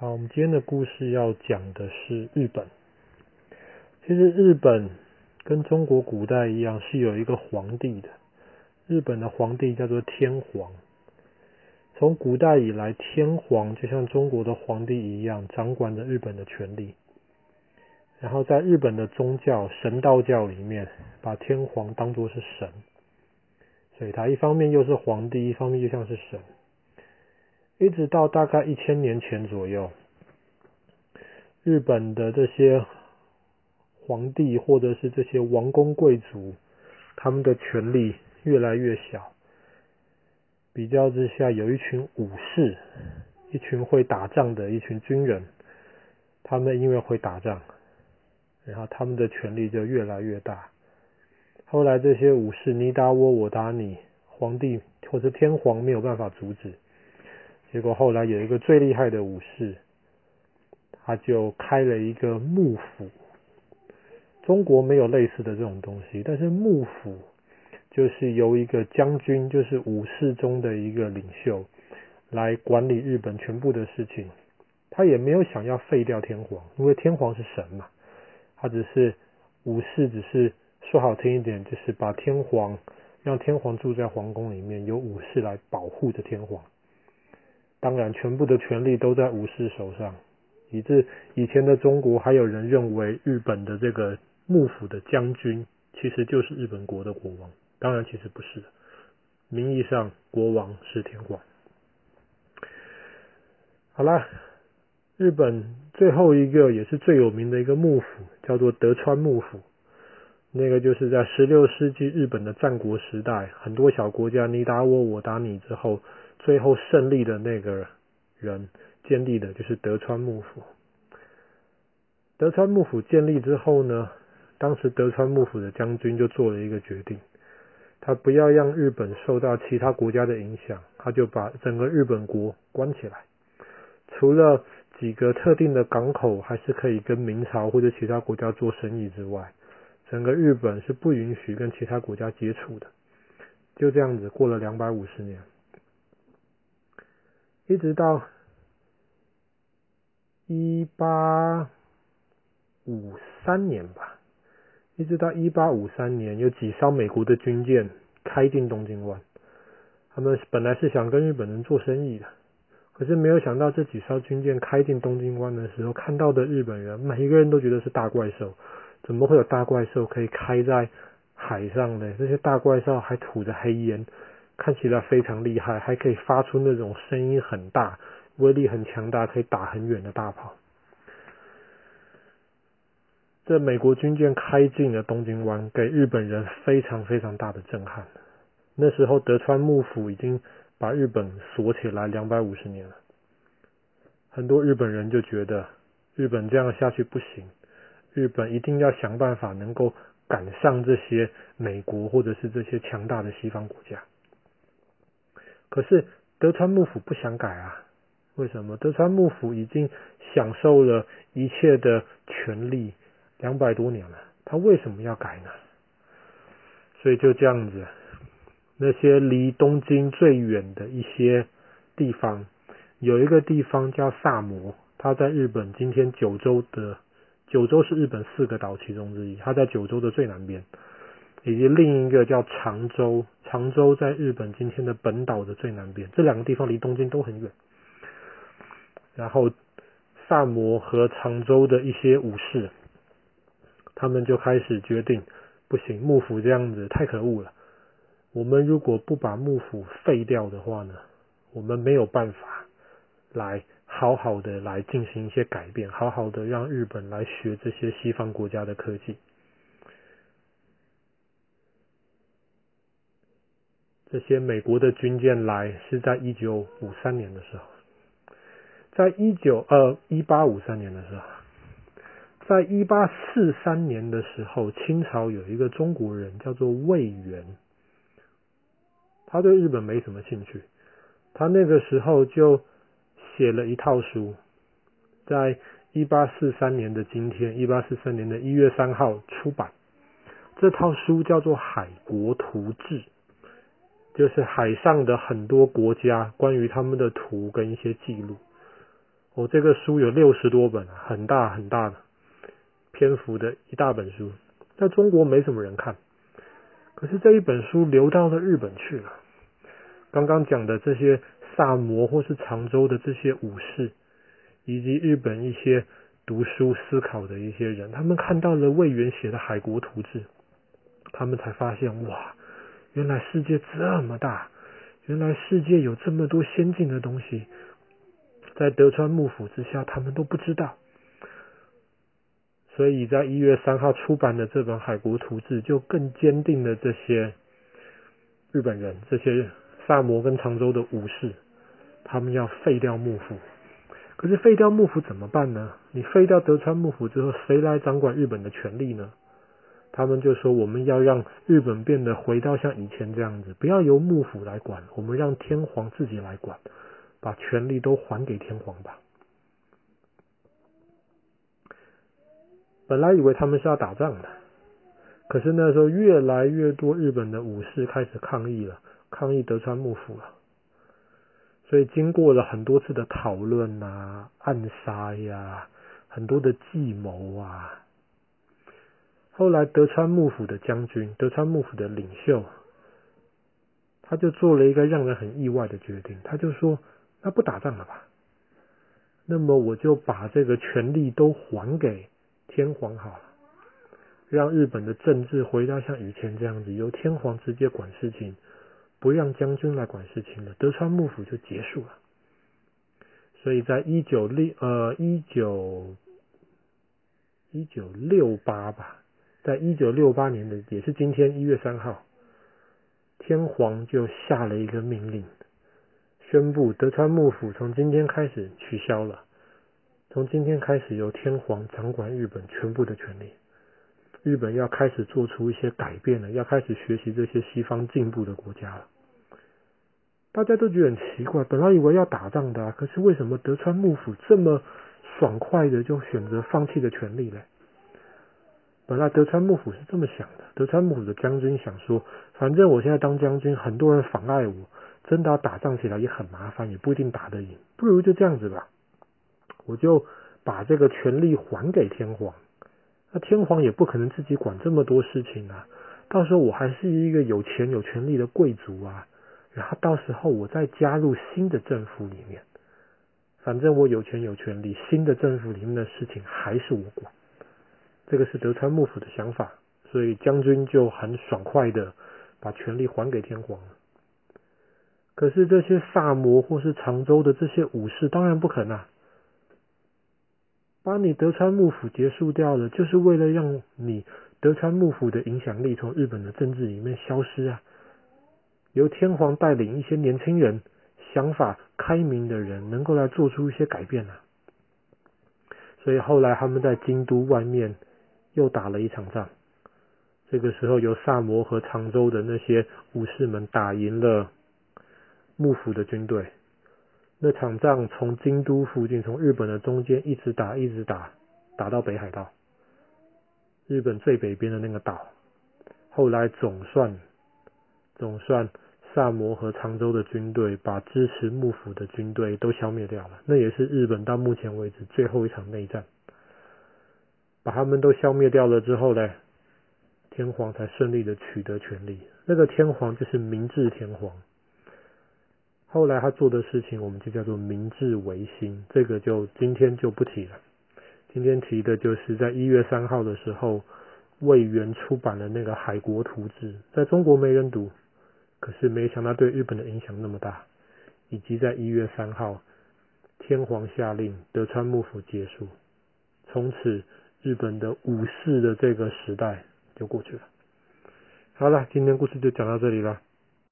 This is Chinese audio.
好，我们今天的故事要讲的是日本。其实日本跟中国古代一样，是有一个皇帝的。日本的皇帝叫做天皇。从古代以来，天皇就像中国的皇帝一样，掌管着日本的权力。然后在日本的宗教神道教里面，把天皇当作是神，所以他一方面又是皇帝，一方面又像是神。一直到大概一千年前左右，日本的这些皇帝或者是这些王公贵族，他们的权力越来越小。比较之下，有一群武士，一群会打仗的一群军人，他们因为会打仗，然后他们的权力就越来越大。后来这些武士你打我，我打你，皇帝或者天皇没有办法阻止。结果后来有一个最厉害的武士，他就开了一个幕府。中国没有类似的这种东西，但是幕府就是由一个将军，就是武士中的一个领袖，来管理日本全部的事情。他也没有想要废掉天皇，因为天皇是神嘛。他只是武士，只是说好听一点，就是把天皇让天皇住在皇宫里面，由武士来保护着天皇。当然，全部的权力都在武士手上，以致以前的中国还有人认为日本的这个幕府的将军其实就是日本国的国王。当然，其实不是，名义上国王是天皇。好啦，日本最后一个也是最有名的一个幕府叫做德川幕府，那个就是在十六世纪日本的战国时代，很多小国家你打我，我打你之后。最后胜利的那个人建立的就是德川幕府。德川幕府建立之后呢，当时德川幕府的将军就做了一个决定，他不要让日本受到其他国家的影响，他就把整个日本国关起来，除了几个特定的港口还是可以跟明朝或者其他国家做生意之外，整个日本是不允许跟其他国家接触的。就这样子过了两百五十年。一直到一八五三年吧，一直到一八五三年，有几艘美国的军舰开进东京湾。他们本来是想跟日本人做生意的，可是没有想到这几艘军舰开进东京湾的时候，看到的日本人每一个人都觉得是大怪兽。怎么会有大怪兽可以开在海上呢？这些大怪兽还吐着黑烟。看起来非常厉害，还可以发出那种声音很大、威力很强大、可以打很远的大炮。这美国军舰开进了东京湾，给日本人非常非常大的震撼。那时候德川幕府已经把日本锁起来两百五十年了，很多日本人就觉得日本这样下去不行，日本一定要想办法能够赶上这些美国或者是这些强大的西方国家。可是德川幕府不想改啊？为什么？德川幕府已经享受了一切的权利两百多年了，他为什么要改呢？所以就这样子，那些离东京最远的一些地方，有一个地方叫萨摩，它在日本今天九州的，九州是日本四个岛其中之一，它在九州的最南边。以及另一个叫长州，长州在日本今天的本岛的最南边，这两个地方离东京都很远。然后萨摩和长州的一些武士，他们就开始决定，不行，幕府这样子太可恶了。我们如果不把幕府废掉的话呢，我们没有办法来好好的来进行一些改变，好好的让日本来学这些西方国家的科技。这些美国的军舰来是在一九五三年的时候，在一九呃一八五三年的时候，在一八四三年的时候，清朝有一个中国人叫做魏源，他对日本没什么兴趣，他那个时候就写了一套书，在一八四三年的今天，一八四三年的一月三号出版，这套书叫做《海国图志》。就是海上的很多国家关于他们的图跟一些记录，我、这个书有六十多本，很大很大的篇幅的一大本书，在中国没什么人看。可是这一本书流到了日本去了。刚刚讲的这些萨摩或是长州的这些武士，以及日本一些读书思考的一些人，他们看到了魏源写的《海国图志》，他们才发现哇，原来世界这么大，原来世界有这么多先进的东西，在德川幕府之下，他们都不知道。所以在一月三号出版的这本《海国图志》，就更坚定了这些日本人、这些萨摩跟长州的武士，他们要废掉幕府。可是废掉幕府怎么办呢？你废掉德川幕府之后，谁来掌管日本的权力呢？他们就说：我们要让日本变得回到像以前这样子，不要由幕府来管，我们让天皇自己来管，把权力都还给天皇吧。本来以为他们是要打仗的，可是那时候越来越多日本的武士开始抗议了，抗议德川幕府了。所以经过了很多次的讨论啊、暗杀呀、很多的计谋啊，后来德川幕府的将军、德川幕府的领袖，他就做了一个让人很意外的决定，他就说：“那不打仗了吧？那么我就把这个权力都还给。”天皇好了，让日本的政治回到像以前这样子，由天皇直接管事情，不让将军来管事情了，德川幕府就结束了。所以在一九六呃一九一九六八吧，在一九六八年的也是今天一月三号，天皇就下了一个命令，宣布德川幕府从今天开始取消了。从今天开始，由天皇掌管日本全部的权利。日本要开始做出一些改变了，要开始学习这些西方进步的国家了。大家都觉得很奇怪，本来以为要打仗的啊，可是为什么德川幕府这么爽快的就选择放弃的权利呢？本来德川幕府是这么想的，德川幕府的将军想说，反正我现在当将军，很多人妨碍我，真的要打仗起来也很麻烦，也不一定打得赢，不如就这样子吧。我就把这个权力还给天皇，那天皇也不可能自己管这么多事情啊。到时候我还是一个有钱有权力的贵族啊，然后到时候我再加入新的政府里面，反正我有权有权力，新的政府里面的事情还是我管。这个是德川幕府的想法，所以将军就很爽快的把权力还给天皇。可是这些萨摩或是长州的这些武士当然不肯啊。把你德川幕府结束掉了，就是为了让你德川幕府的影响力从日本的政治里面消失啊！由天皇带领一些年轻人、想法开明的人，能够来做出一些改变啊！所以后来他们在京都外面又打了一场仗，这个时候由萨摩和长州的那些武士们打赢了幕府的军队。那场仗从京都附近，从日本的中间一直打，一直打，打到北海道，日本最北边的那个岛。后来总算，总算萨摩和长州的军队把支持幕府的军队都消灭掉了。那也是日本到目前为止最后一场内战。把他们都消灭掉了之后呢，天皇才顺利的取得权力。那个天皇就是明治天皇。后来他做的事情，我们就叫做明治维新，这个就今天就不提了。今天提的就是在一月三号的时候，魏源出版了那个《海国图志》，在中国没人读，可是没想到对日本的影响那么大。以及在一月三号，天皇下令德川幕府结束，从此日本的武士的这个时代就过去了。好了，今天故事就讲到这里了。